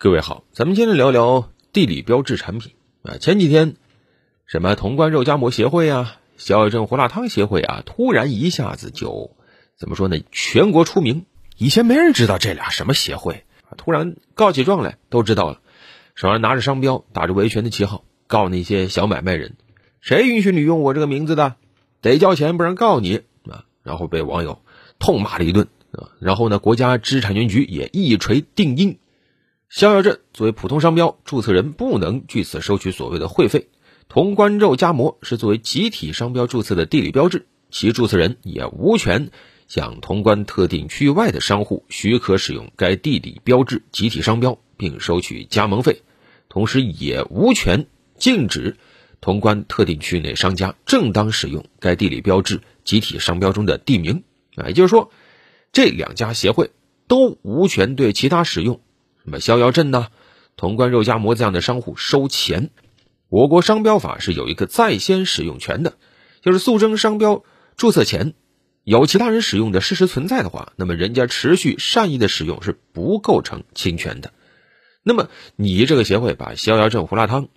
各位好，咱们今天聊聊地理标志产品啊。前几天，什么潼关肉夹馍协会啊、肖药镇胡辣汤协会啊，突然一下子就怎么说呢？全国出名，以前没人知道这俩什么协会啊，突然告起状来，都知道了。手上拿着商标，打着维权的旗号，告那些小买卖人，谁允许你用我这个名字的？得交钱，不然告你啊！然后被网友痛骂了一顿啊。然后呢，国家知识产权局也一锤定音。逍遥镇作为普通商标，注册人不能据此收取所谓的会费。潼关肉夹馍是作为集体商标注册的地理标志，其注册人也无权向潼关特定区域外的商户许可使用该地理标志集体商标，并收取加盟费。同时，也无权禁止潼关特定区域内商家正当使用该地理标志集体商标中的地名。啊，也就是说，这两家协会都无权对其他使用。什么逍遥镇呐、潼关肉夹馍这样的商户收钱？我国商标法是有一个在先使用权的，就是速征商标注册前有其他人使用的事实存在的话，那么人家持续善意的使用是不构成侵权的。那么你这个协会把逍遥镇胡辣汤、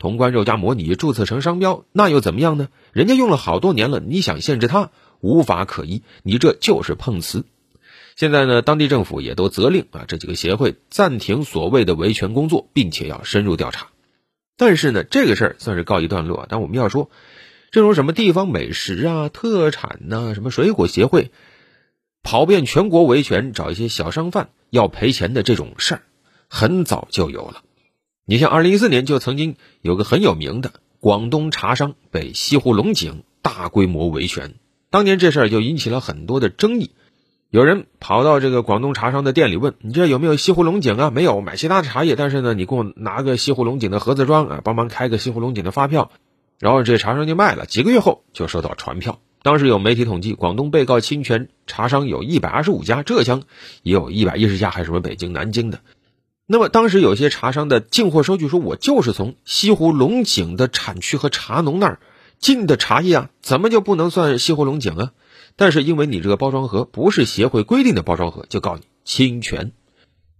潼关肉夹馍你注册成商标，那又怎么样呢？人家用了好多年了，你想限制他，无法可依，你这就是碰瓷。现在呢，当地政府也都责令啊这几个协会暂停所谓的维权工作，并且要深入调查。但是呢，这个事儿算是告一段落。但我们要说，这种什么地方美食啊、特产呐、什么水果协会，跑遍全国维权找一些小商贩要赔钱的这种事儿，很早就有了。你像二零一四年就曾经有个很有名的广东茶商被西湖龙井大规模维权，当年这事儿就引起了很多的争议。有人跑到这个广东茶商的店里问：“你这有没有西湖龙井啊？”没有，买其他的茶叶，但是呢，你给我拿个西湖龙井的盒子装啊，帮忙开个西湖龙井的发票。然后这茶商就卖了，几个月后就收到传票。当时有媒体统计，广东被告侵权茶商有一百二十五家，浙江也有一百一十家，还什么北京、南京的。那么当时有些茶商的进货收据说：“我就是从西湖龙井的产区和茶农那儿进的茶叶啊，怎么就不能算西湖龙井啊？”但是因为你这个包装盒不是协会规定的包装盒，就告你侵权。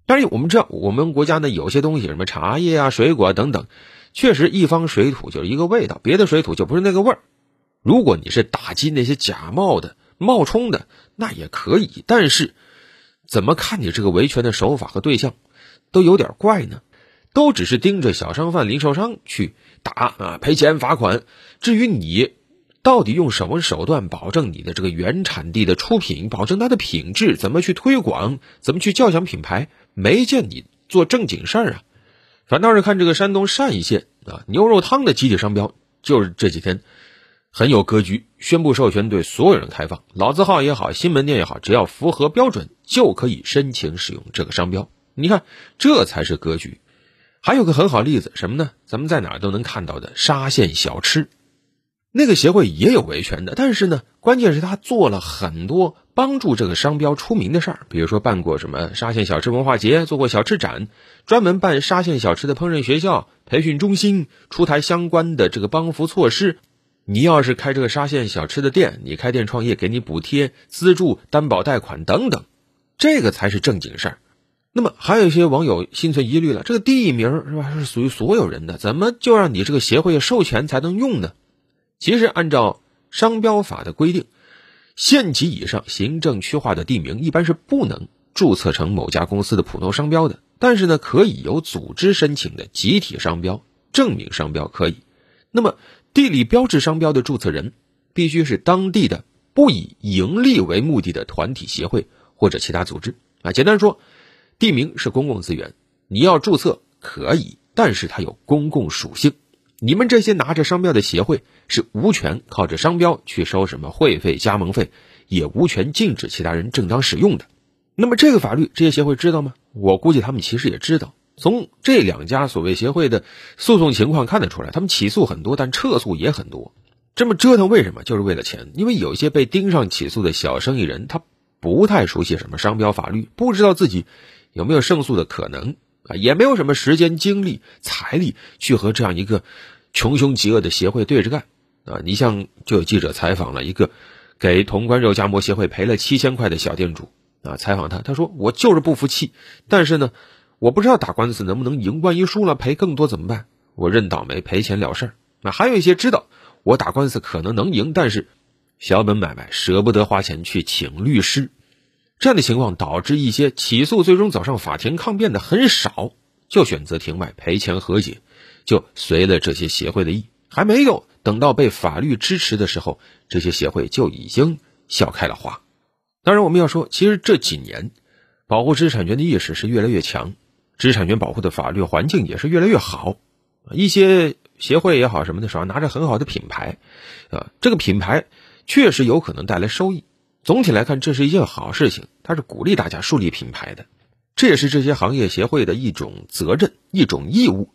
当然，我们知道我们国家呢有些东西，什么茶叶啊、水果啊等等，确实一方水土就是一个味道，别的水土就不是那个味儿。如果你是打击那些假冒的、冒充的，那也可以。但是，怎么看你这个维权的手法和对象，都有点怪呢？都只是盯着小商贩、零售商去打啊，赔钱罚款。至于你。到底用什么手段保证你的这个原产地的出品，保证它的品质？怎么去推广？怎么去叫响品牌？没见你做正经事儿啊！反倒是看这个山东单县啊，牛肉汤的集体商标，就是这几天很有格局，宣布授权对所有人开放，老字号也好，新门店也好，只要符合标准就可以申请使用这个商标。你看，这才是格局。还有个很好例子，什么呢？咱们在哪儿都能看到的沙县小吃。那个协会也有维权的，但是呢，关键是他做了很多帮助这个商标出名的事儿，比如说办过什么沙县小吃文化节，做过小吃展，专门办沙县小吃的烹饪学校、培训中心，出台相关的这个帮扶措施。你要是开这个沙县小吃的店，你开店创业，给你补贴、资助、担保贷款等等，这个才是正经事儿。那么还有一些网友心存疑虑了，这个地名是吧，是属于所有人的，怎么就让你这个协会授权才能用呢？其实，按照商标法的规定，县级以上行政区划的地名一般是不能注册成某家公司的普通商标的。但是呢，可以由组织申请的集体商标、证明商标可以。那么，地理标志商标的注册人必须是当地的不以盈利为目的的团体、协会或者其他组织啊。简单说，地名是公共资源，你要注册可以，但是它有公共属性。你们这些拿着商标的协会是无权靠着商标去收什么会费、加盟费，也无权禁止其他人正当使用的。那么这个法律这些协会知道吗？我估计他们其实也知道。从这两家所谓协会的诉讼情况看得出来，他们起诉很多，但撤诉也很多。这么折腾为什么？就是为了钱。因为有一些被盯上起诉的小生意人，他不太熟悉什么商标法律，不知道自己有没有胜诉的可能。啊，也没有什么时间、精力、财力去和这样一个穷凶极恶的协会对着干啊！你像，就有记者采访了一个给潼关肉夹馍协会赔了七千块的小店主啊，采访他，他说：“我就是不服气，但是呢，我不知道打官司能不能赢，万一输了赔更多怎么办？我认倒霉赔钱了事儿。那还有一些知道我打官司可能能赢，但是小本买卖舍不得花钱去请律师，这样的情况导致一些起诉最终走上法庭抗辩的很少，就选择庭外赔钱和解，就随了这些协会的意，还没有等到被法律支持的时候，这些协会就已经笑开了花。当然，我们要说，其实这几年保护知识产权的意识是越来越强，知识产权保护的法律环境也是越来越好，一些。协会也好什么的，手上拿着很好的品牌，啊，这个品牌确实有可能带来收益。总体来看，这是一件好事情，它是鼓励大家树立品牌的，这也是这些行业协会的一种责任、一种义务。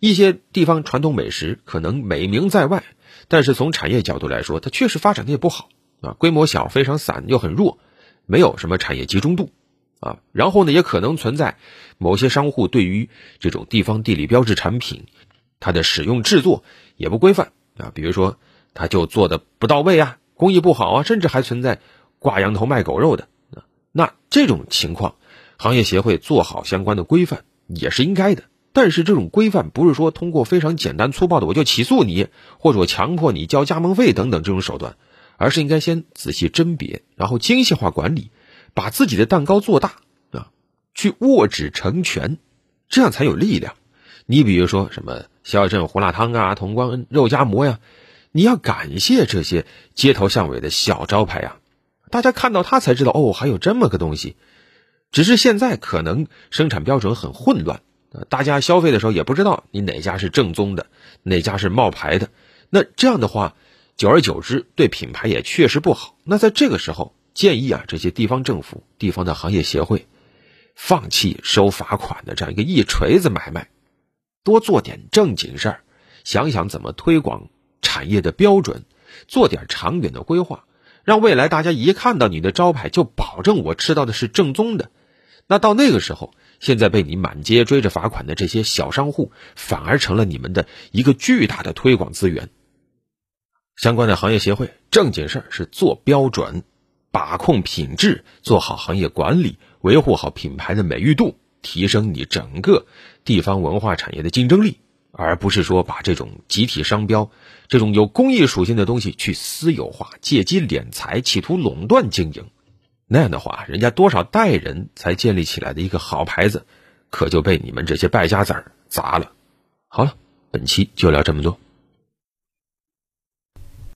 一些地方传统美食可能美名在外，但是从产业角度来说，它确实发展的也不好啊，规模小、非常散又很弱，没有什么产业集中度啊。然后呢，也可能存在某些商户对于这种地方地理标志产品。它的使用制作也不规范啊，比如说，它就做的不到位啊，工艺不好啊，甚至还存在挂羊头卖狗肉的啊。那这种情况，行业协会做好相关的规范也是应该的。但是这种规范不是说通过非常简单粗暴的我就起诉你，或者我强迫你交加盟费等等这种手段，而是应该先仔细甄别，然后精细化管理，把自己的蛋糕做大啊，去握指成拳，这样才有力量。你比如说什么？小镇胡辣汤啊，潼关肉夹馍呀，你要感谢这些街头巷尾的小招牌呀，大家看到它才知道哦，还有这么个东西。只是现在可能生产标准很混乱，大家消费的时候也不知道你哪家是正宗的，哪家是冒牌的。那这样的话，久而久之对品牌也确实不好。那在这个时候，建议啊，这些地方政府、地方的行业协会，放弃收罚款的这样一个一锤子买卖。多做点正经事儿，想想怎么推广产业的标准，做点长远的规划，让未来大家一看到你的招牌就保证我吃到的是正宗的。那到那个时候，现在被你满街追着罚款的这些小商户，反而成了你们的一个巨大的推广资源。相关的行业协会正经事儿是做标准，把控品质，做好行业管理，维护好品牌的美誉度。提升你整个地方文化产业的竞争力，而不是说把这种集体商标、这种有公益属性的东西去私有化、借机敛财、企图垄断经营。那样的话，人家多少代人才建立起来的一个好牌子，可就被你们这些败家子儿砸了。好了，本期就聊这么多。